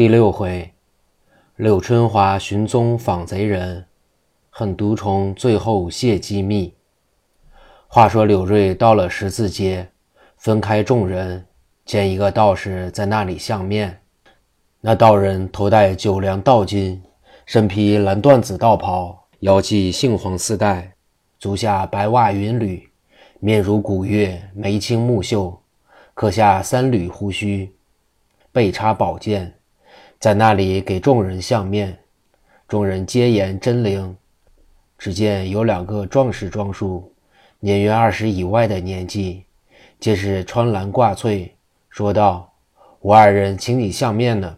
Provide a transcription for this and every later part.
第六回，柳春华寻踪访贼人，恨毒虫最后泄机密。话说柳瑞到了十字街，分开众人，见一个道士在那里相面。那道人头戴九梁道巾，身披蓝缎子道袍，腰系杏黄丝带，足下白袜云履，面如古月，眉清目秀，刻下三缕胡须，背插宝剑。在那里给众人相面，众人皆言真灵。只见有两个壮士装束，年约二十以外的年纪，皆是穿蓝挂翠，说道：“我二人请你相面呢。”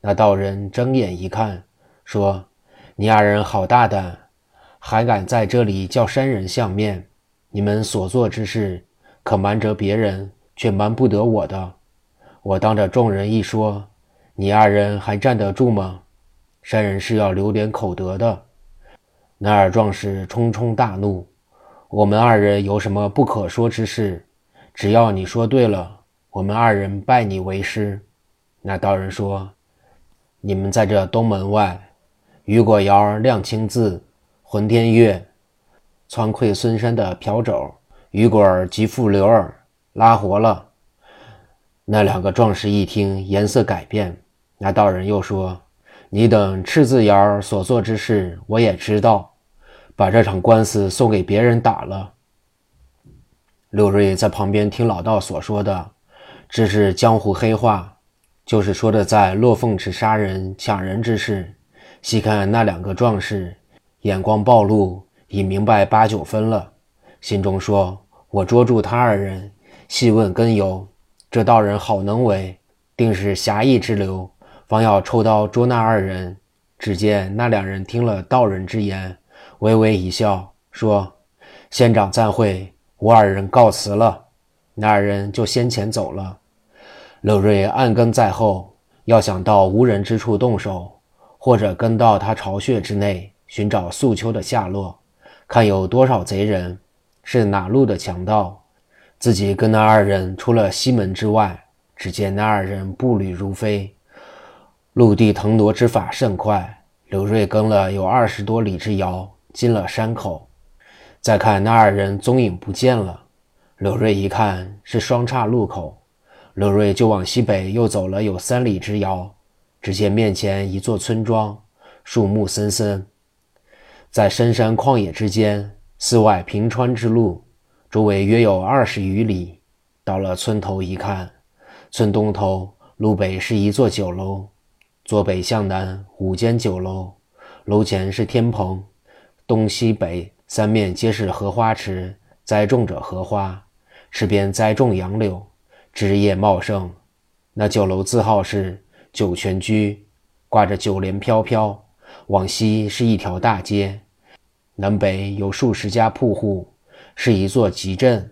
那道人睁眼一看，说：“你二人好大胆，还敢在这里叫山人相面？你们所做之事，可瞒着别人，却瞒不得我的。我当着众人一说。”你二人还站得住吗？山人是要留点口德的。那二壮士冲冲大怒：“我们二人有什么不可说之事？只要你说对了，我们二人拜你为师。”那道人说：“你们在这东门外，雨果窑亮青字，浑天月，窜溃孙山的瓢肘，雨果儿即复刘儿拉活了。”那两个壮士一听，颜色改变。那道人又说：“你等赤字窑所做之事，我也知道。把这场官司送给别人打了。”刘瑞在旁边听老道所说的，这是江湖黑话，就是说的在落凤池杀人抢人之事。细看那两个壮士，眼光暴露，已明白八九分了。心中说：“我捉住他二人，细问根由。这道人好能为，定是侠义之流。”方要抽刀捉那二人，只见那两人听了道人之言，微微一笑，说：“县长暂会，我二人告辞了。”那二人就先前走了。乐瑞暗跟在后，要想到无人之处动手，或者跟到他巢穴之内寻找素秋的下落，看有多少贼人，是哪路的强盗。自己跟那二人出了西门之外，只见那二人步履如飞。陆地腾挪之法甚快，刘瑞跟了有二十多里之遥，进了山口。再看那二人踪影不见了，刘瑞一看是双岔路口，刘瑞就往西北又走了有三里之遥，只见面前一座村庄，树木森森，在深山旷野之间，寺外平川之路，周围约有二十余里。到了村头一看，村东头路北是一座酒楼。坐北向南五间酒楼，楼前是天棚，东西北三面皆是荷花池，栽种着荷花，池边栽种杨柳，枝叶茂盛。那酒楼字号是酒泉居，挂着酒帘飘飘。往西是一条大街，南北有数十家铺户，是一座集镇。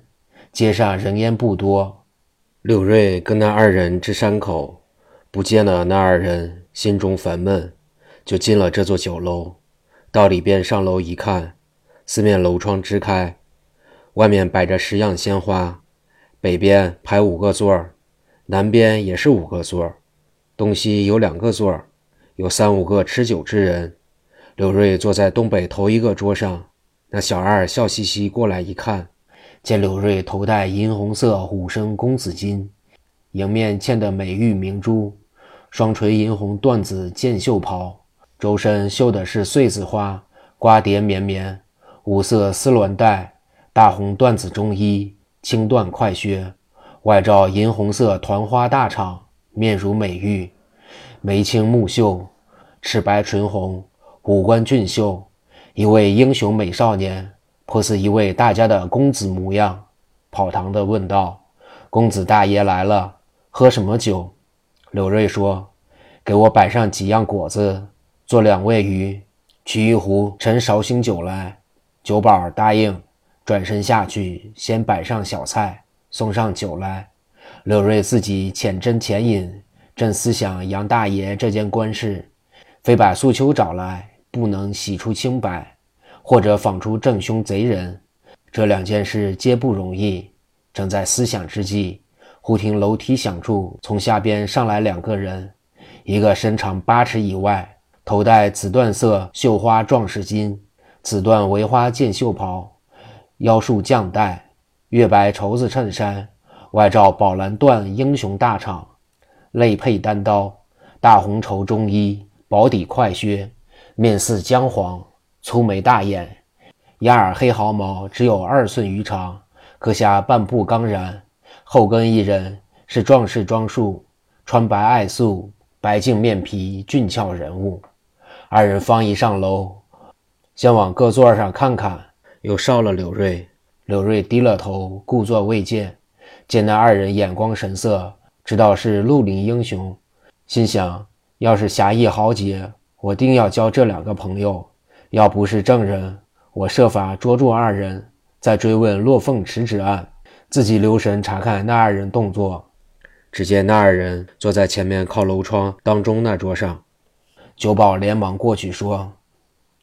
街上人烟不多。柳瑞跟那二人至山口，不见了那二人。心中烦闷，就进了这座酒楼。到里边上楼一看，四面楼窗支开，外面摆着十样鲜花。北边排五个座儿，南边也是五个座儿，东西有两个座儿，有三五个吃酒之人。刘瑞坐在东北头一个桌上，那小二笑嘻嘻过来一看，见刘瑞头戴银红色虎生公子巾，迎面嵌的美玉明珠。双垂银红缎子箭袖袍，周身绣的是穗子花，瓜蝶绵绵。五色丝鸾带，大红缎子中衣，青缎快靴，外罩银红色团花大氅，面如美玉，眉清目秀，齿白唇红，五官俊秀，一位英雄美少年，颇似一位大家的公子模样。跑堂的问道：“公子大爷来了，喝什么酒？”柳瑞说：“给我摆上几样果子，做两味鱼，取一壶陈绍兴酒来。”酒保答应，转身下去，先摆上小菜，送上酒来。柳瑞自己浅斟浅饮，正思想杨大爷这件官事，非把素秋找来，不能洗出清白，或者访出正凶贼人，这两件事皆不容易。正在思想之际。忽听楼梯响处，从下边上来两个人，一个身长八尺以外，头戴紫缎色绣花壮士巾，紫缎围花箭袖袍，腰束绛带，月白绸子衬衫，外罩宝蓝缎英雄大氅，内佩单刀，大红绸中衣，薄底快靴，面似姜黄，粗眉大眼，压耳黑毫毛只有二寸余长，刻下半部钢髯。后跟一人是壮士装束，穿白艾素，白净面皮，俊俏人物。二人方一上楼，先往各座上看看，又少了柳瑞。柳瑞低了头，故作未见。见那二人眼光神色，知道是绿林英雄，心想：要是侠义豪杰，我定要交这两个朋友；要不是证人，我设法捉住二人，再追问落凤池之案。自己留神查看那二人动作。只见那二人坐在前面靠楼窗当中那桌上。酒保连忙过去说：“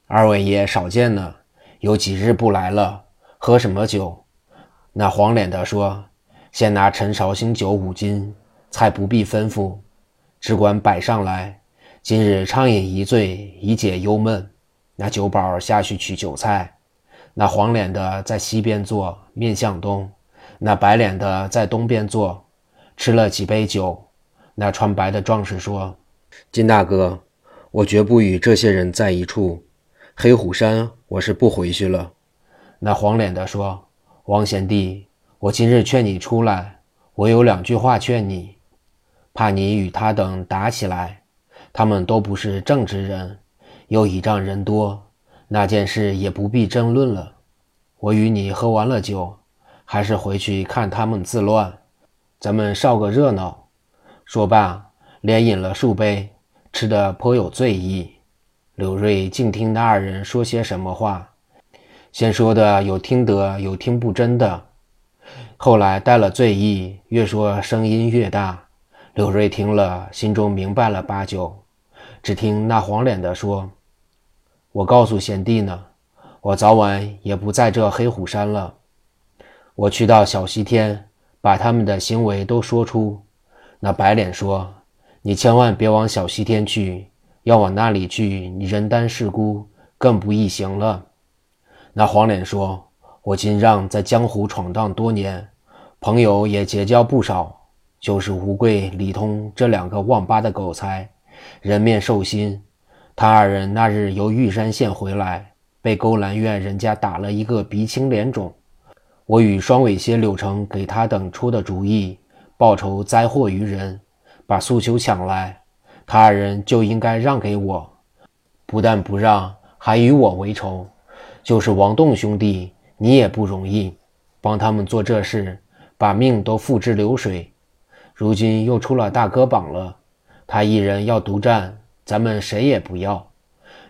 二位爷少见呢，有几日不来了，喝什么酒？”那黄脸的说：“先拿陈绍兴酒五斤，菜不必吩咐，只管摆上来。今日畅饮一醉，以解忧闷。”那酒保下去取酒菜。那黄脸的在西边坐，面向东；那白脸的在东边坐，吃了几杯酒。那穿白的壮士说：“金大哥。”我绝不与这些人在一处。黑虎山，我是不回去了。那黄脸的说：“王贤弟，我今日劝你出来，我有两句话劝你，怕你与他等打起来。他们都不是正直人，又倚仗人多，那件事也不必争论了。我与你喝完了酒，还是回去看他们自乱，咱们少个热闹。”说罢，连饮了数杯。吃得颇有醉意，柳瑞静听那二人说些什么话，先说的有听得，有听不真的。后来带了醉意，越说声音越大。柳瑞听了，心中明白了八九。只听那黄脸的说：“我告诉贤弟呢，我早晚也不在这黑虎山了。我去到小西天，把他们的行为都说出。”那白脸说。你千万别往小西天去，要往那里去，你人单势孤，更不易行了。那黄脸说：“我金让在江湖闯荡多年，朋友也结交不少，就是吴贵、李通这两个旺八的狗才，人面兽心。他二人那日由玉山县回来，被勾栏院人家打了一个鼻青脸肿。我与双尾蝎柳成给他等出的主意，报仇灾祸于人。”把诉求抢来，他二人就应该让给我，不但不让，还与我为仇。就是王栋兄弟，你也不容易，帮他们做这事，把命都付之流水。如今又出了大哥绑了，他一人要独占，咱们谁也不要。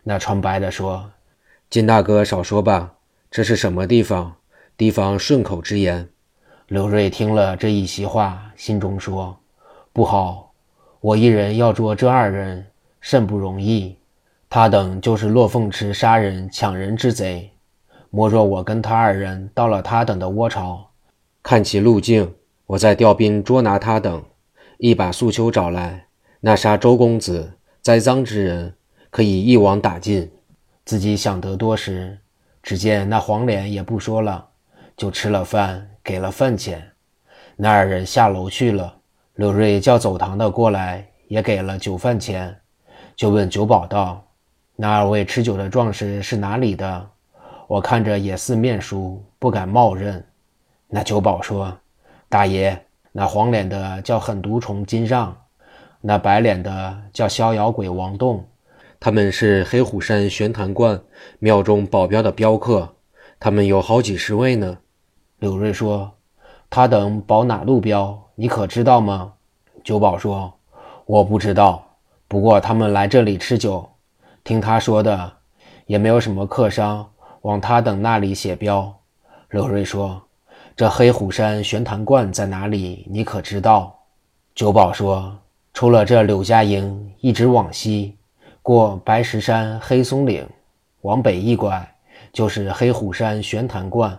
那穿白的说：“金大哥少说吧，这是什么地方？提防顺口之言。”刘瑞听了这一席话，心中说。不好，我一人要捉这二人，甚不容易。他等就是落凤池杀人抢人之贼。莫若我跟他二人到了他等的窝巢，看其路径，我再调兵捉拿他等，一把素秋找来，那杀周公子栽赃之人，可以一网打尽。自己想得多时，只见那黄脸也不说了，就吃了饭，给了饭钱。那二人下楼去了。柳瑞叫走堂的过来，也给了酒饭钱，就问酒保道：“那二位吃酒的壮士是哪里的？我看着也似面熟，不敢冒认。”那酒保说：“大爷，那黄脸的叫狠毒虫金让，那白脸的叫逍遥鬼王栋，他们是黑虎山玄坛观庙中保镖的镖客，他们有好几十位呢。”柳瑞说：“他等保哪路镖？”你可知道吗？酒保说：“我不知道。不过他们来这里吃酒，听他说的，也没有什么客商往他等那里写标。”柳瑞说：“这黑虎山玄坛观在哪里？你可知道？”酒保说：“出了这柳家营，一直往西，过白石山、黑松岭，往北一拐，就是黑虎山玄坛观。”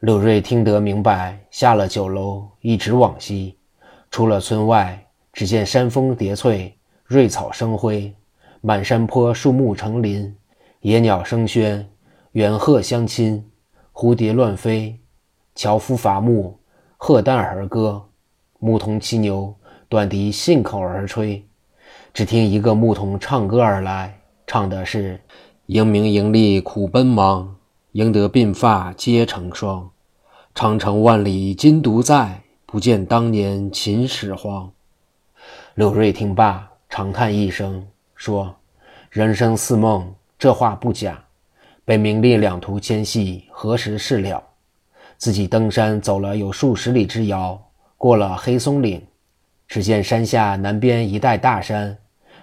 柳瑞听得明白，下了酒楼，一直往西，出了村外，只见山峰叠翠，瑞草生辉，满山坡树木成林，野鸟声喧，猿鹤相亲，蝴蝶乱飞，樵夫伐木，鹤旦而歌，牧童骑牛，短笛信口而吹。只听一个牧童唱歌而来，唱的是：“迎名迎利苦奔忙，赢得鬓发皆成霜。长城万里今独在，不见当年秦始皇。”柳瑞听罢，长叹一声，说：“人生似梦，这话不假。被名利两途牵系，何时是了？自己登山走了有数十里之遥，过了黑松岭，只见山下南边一带大山。”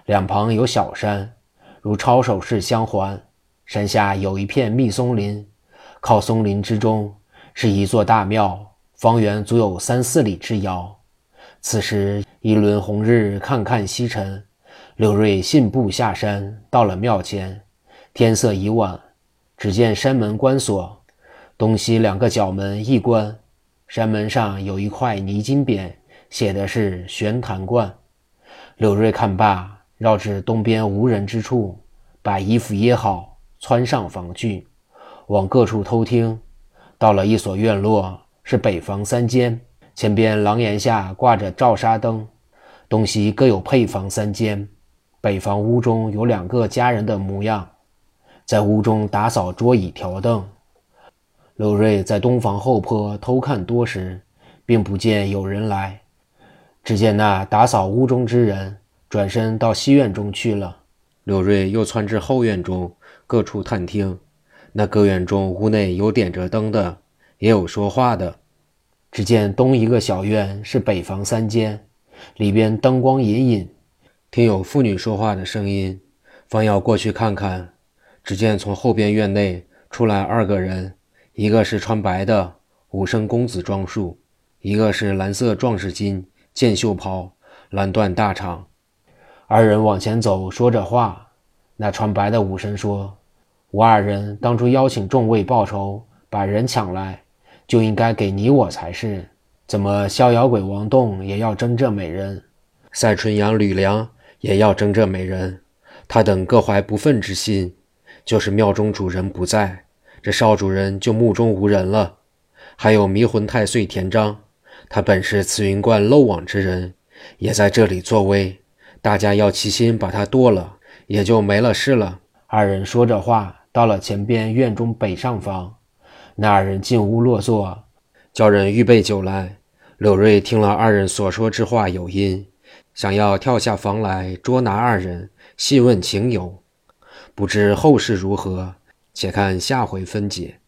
两旁有小山，如抄手式相环。山下有一片密松林，靠松林之中是一座大庙，方圆足有三四里之遥。此时一轮红日看看西沉，刘瑞信步下山，到了庙前。天色已晚，只见山门关锁，东西两个角门一关。山门上有一块泥金匾，写的是“玄坛观”。刘瑞看罢。绕至东边无人之处，把衣服掖好，窜上房去，往各处偷听。到了一所院落，是北房三间，前边廊檐下挂着照纱灯，东西各有配房三间。北房屋中有两个家人的模样，在屋中打扫桌椅条凳。刘瑞在东房后坡偷看多时，并不见有人来，只见那打扫屋中之人。转身到西院中去了。柳瑞又窜至后院中，各处探听。那各院中屋内有点着灯的，也有说话的。只见东一个小院是北房三间，里边灯光隐隐，听有妇女说话的声音。方要过去看看，只见从后边院内出来二个人，一个是穿白的武生公子装束，一个是蓝色壮士巾箭袖袍，蓝缎大氅。二人往前走，说着话。那穿白的武生说：“吴二人当初邀请众位报仇，把人抢来，就应该给你我才是。怎么逍遥鬼王栋也要争这美人？赛春阳吕梁也要争这美人？他等各怀不忿之心。就是庙中主人不在，这少主人就目中无人了。还有迷魂太岁田章，他本是慈云观漏网之人，也在这里作威。”大家要齐心把他剁了，也就没了事了。二人说着话，到了前边院中北上方。那二人进屋落座，叫人预备酒来。柳瑞听了二人所说之话有因，想要跳下房来捉拿二人，细问情由。不知后事如何，且看下回分解。